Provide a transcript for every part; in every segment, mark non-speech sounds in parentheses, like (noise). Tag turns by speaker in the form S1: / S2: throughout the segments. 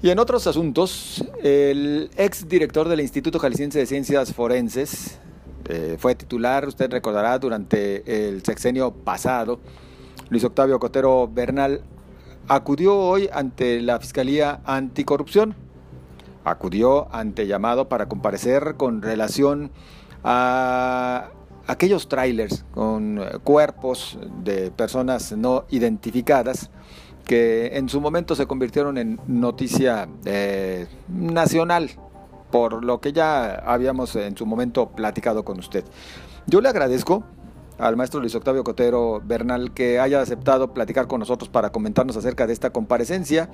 S1: Y en otros asuntos, el ex director del Instituto Jalisciense de Ciencias Forenses eh, fue titular, usted recordará, durante el sexenio pasado, Luis Octavio Cotero Bernal, acudió hoy ante la Fiscalía Anticorrupción. Acudió ante llamado para comparecer con relación a aquellos trailers con cuerpos de personas no identificadas que en su momento se convirtieron en noticia eh, nacional, por lo que ya habíamos en su momento platicado con usted. Yo le agradezco al maestro Luis Octavio Cotero Bernal que haya aceptado platicar con nosotros para comentarnos acerca de esta comparecencia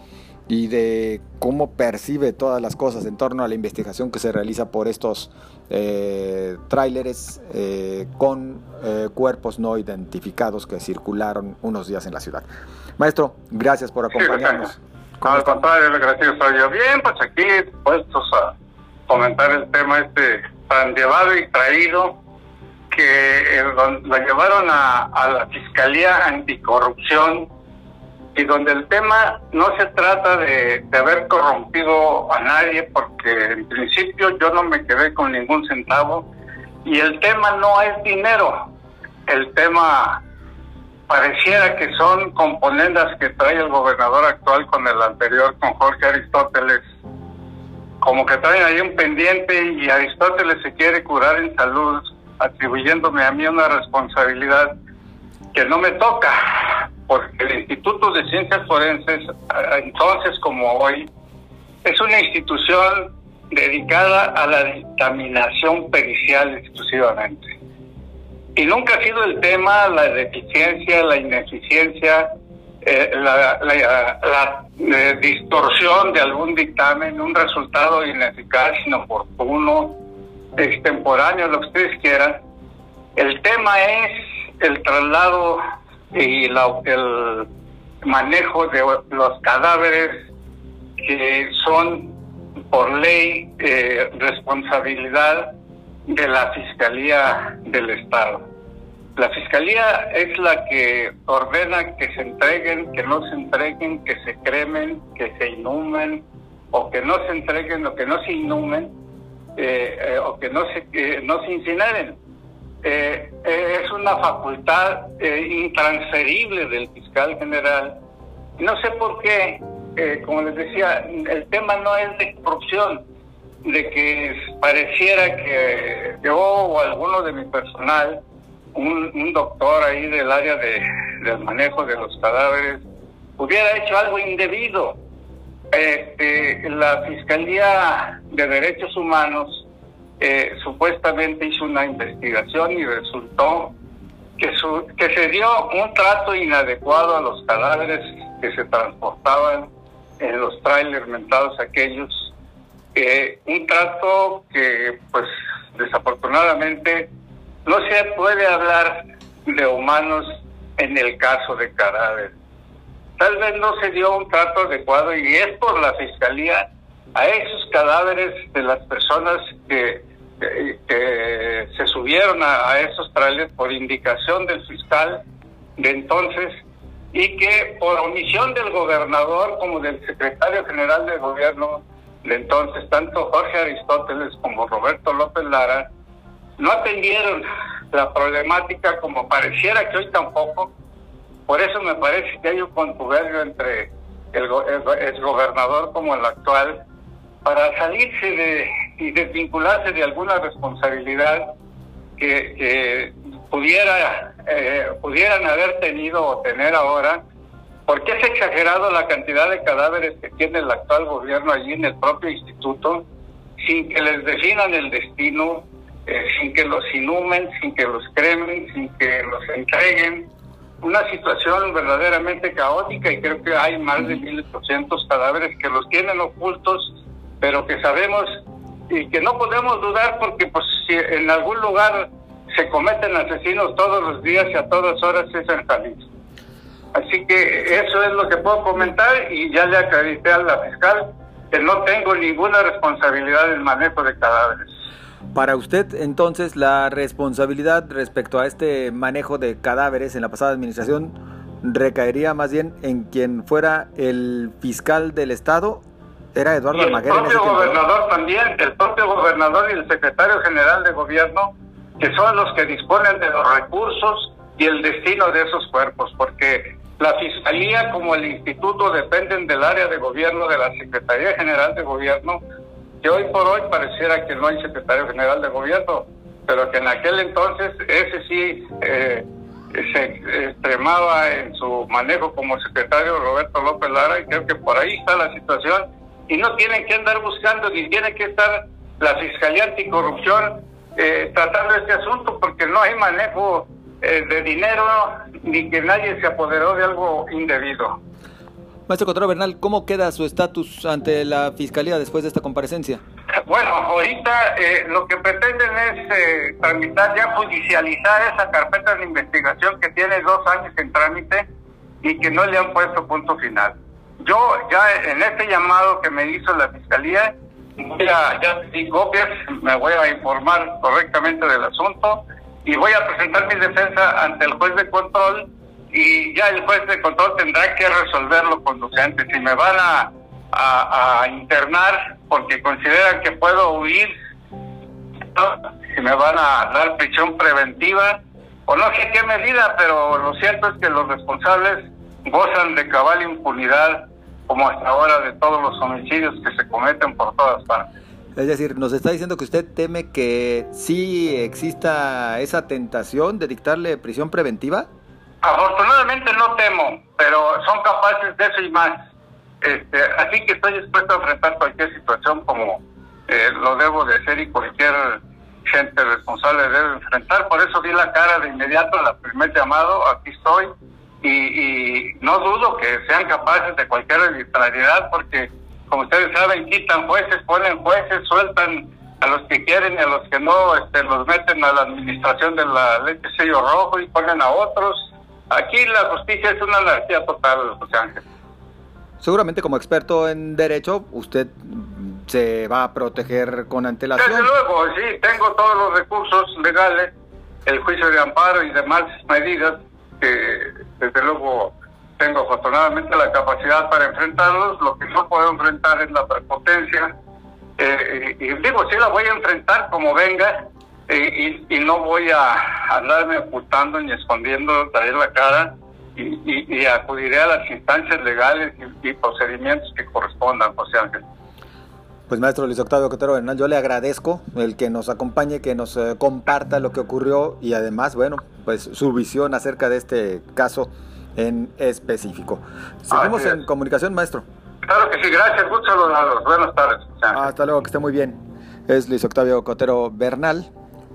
S1: y de cómo percibe todas las cosas en torno a la investigación que se realiza por estos eh, tráileres eh, con eh, cuerpos no identificados que circularon unos días en la ciudad. Maestro, gracias por acompañarnos.
S2: Al contrario, gracias soy yo. Bien, pues aquí puestos a comentar el tema este tan llevado y traído que la llevaron a, la Fiscalía Anticorrupción y donde el tema no se trata de, de, haber corrompido a nadie, porque en principio yo no me quedé con ningún centavo, y el tema no es dinero, el tema pareciera que son componendas que trae el gobernador actual con el anterior, con Jorge Aristóteles, como que traen ahí un pendiente y Aristóteles se quiere curar en salud atribuyéndome a mí una responsabilidad que no me toca, porque el Instituto de Ciencias Forenses, entonces como hoy, es una institución dedicada a la dictaminación pericial exclusivamente. Y nunca ha sido el tema la deficiencia, la ineficiencia, eh, la, eh, distorsión de algún dictamen, un resultado ineficaz, inoportuno, extemporáneo, lo que ustedes quieran. El tema es el traslado y el manejo de los cadáveres que son por ley eh, responsabilidad de la Fiscalía del Estado. La Fiscalía es la que ordena que se entreguen, que no se entreguen, que se cremen, que se inhumen, o que no se entreguen o que no se inhumen, eh, eh, o que no se, no se incineren. Eh, es una facultad intransferible del fiscal general. No sé por qué, como les decía, el tema no es de corrupción, de que pareciera que yo o alguno de mi personal, un, doctor ahí del área de, del manejo de los cadáveres, hubiera hecho algo indebido. Este, la Fiscalía de Derechos Humanos eh, supuestamente hizo una investigación y resultó que, que se dio un trato inadecuado a los cadáveres que se transportaban en los trailers mentados aquellos. Eh, un trato que, pues, desafortunadamente no se puede hablar de humanos en el caso de cadáveres tal vez no se dio un trato adecuado y es por la fiscalía a esos cadáveres de las personas que, se subieron a, esos trailers por indicación del fiscal de entonces y que por omisión del gobernador como del secretario general del gobierno de entonces, tanto Jorge Aristóteles como Roberto López Lara, no atendieron la problemática como pareciera que hoy tampoco por eso me parece que hay un contubernio entre el, el, gobernador como el actual para salirse de y desvincularse de alguna responsabilidad que, pudiera eh, pudieran haber tenido o tener ahora. Porque es exagerado la cantidad de cadáveres que tiene el actual gobierno allí en el propio instituto sin que les definan el destino eh, sin que los inhumen sin que los cremen sin que los entreguen una situación verdaderamente caótica y creo que hay más de 1.800 cadáveres que los tienen ocultos, pero que sabemos y que no podemos dudar porque pues si en algún lugar se cometen asesinos todos los días y a todas horas es en Jalisco. Así que eso es lo que puedo comentar y ya le acredité a la fiscal que no tengo ninguna responsabilidad en el manejo de cadáveres.
S1: Para usted, entonces, la responsabilidad respecto a este manejo de cadáveres en la pasada administración recaería más bien en quien fuera el fiscal del Estado Era Eduardo
S2: y
S1: Almaguer.
S2: El propio gobernador también, el propio gobernador y el secretario general de gobierno, que son los que disponen de los recursos y el destino de esos cuerpos, porque la fiscalía como el instituto dependen del área de gobierno de la Secretaría General de Gobierno, que hoy por hoy pareciera que no hay secretario general de gobierno, pero que en aquel entonces ese sí eh, se extremaba en su manejo como secretario Roberto López Lara y creo que por ahí está la situación y no tienen que andar buscando ni tiene que estar la Fiscalía Anticorrupción eh, tratando este asunto porque no hay manejo eh, de dinero ni que nadie se apoderó de algo indebido.
S1: Maestro Contreras Bernal, ¿cómo queda su estatus ante la Fiscalía después de esta comparecencia? (laughs)
S2: Bueno, ahorita eh, lo que pretenden es eh, tramitar, ya judicializar esa carpeta de investigación que tiene dos años en trámite y que no le han puesto punto final. Yo ya en este llamado que me hizo la Fiscalía, voy ya di copias, me voy a informar correctamente del asunto y voy a presentar mi defensa ante el juez de control y ya el juez de control tendrá que resolverlo conducente. Si me van a, internar porque consideran que puedo huir, si me van a dar prisión preventiva o no sé qué medida, pero lo cierto es que los responsables gozan de cabal impunidad como hasta ahora de todos los homicidios que se cometen por todas partes.
S1: Es decir, nos está diciendo que usted teme que sí exista esa tentación de dictarle prisión preventiva.
S2: Afortunadamente no temo, pero son capaces de eso y más. Este, así que estoy dispuesto a enfrentar cualquier situación como eh, lo debo de ser y cualquier gente responsable debe enfrentar. Por eso di la cara de inmediato al primer llamado, aquí estoy, y, y no dudo que sean capaces de cualquier arbitrariedad porque como ustedes saben, quitan jueces, ponen jueces, sueltan a los que quieren y a los que no, este, los meten a la administración de la ley sello rojo y ponen a otros. Aquí la justicia es una anarquía total, José Ángel.
S1: Seguramente como experto en derecho, usted se va a proteger con antelación.
S2: Desde luego, sí, tengo todos los recursos legales, el juicio de amparo y demás medidas que desde luego tengo afortunadamente la capacidad para enfrentarlos, lo que no puedo enfrentar es la prepotencia. Eh, y, digo, sí la voy a enfrentar como venga eh, y, no voy a andarme ocultando ni escondiendo, traer la cara y, acudiré a las instancias legales y, procedimientos que correspondan, José Ángel.
S1: Pues maestro Luis Octavio Cotero Hernán, yo le agradezco el que nos acompañe, que nos eh, comparta lo que ocurrió y además, bueno, pues su visión acerca de este caso en específico. Seguimos en comunicación, maestro.
S2: Claro que sí, gracias, muchos saludos, buenas tardes.
S1: Hasta luego, que esté muy bien. Es Luis Octavio Cotero Bernal,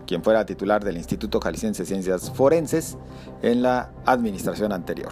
S1: quien fuera titular del Instituto Jalisciense de Ciencias Forenses en la administración anterior.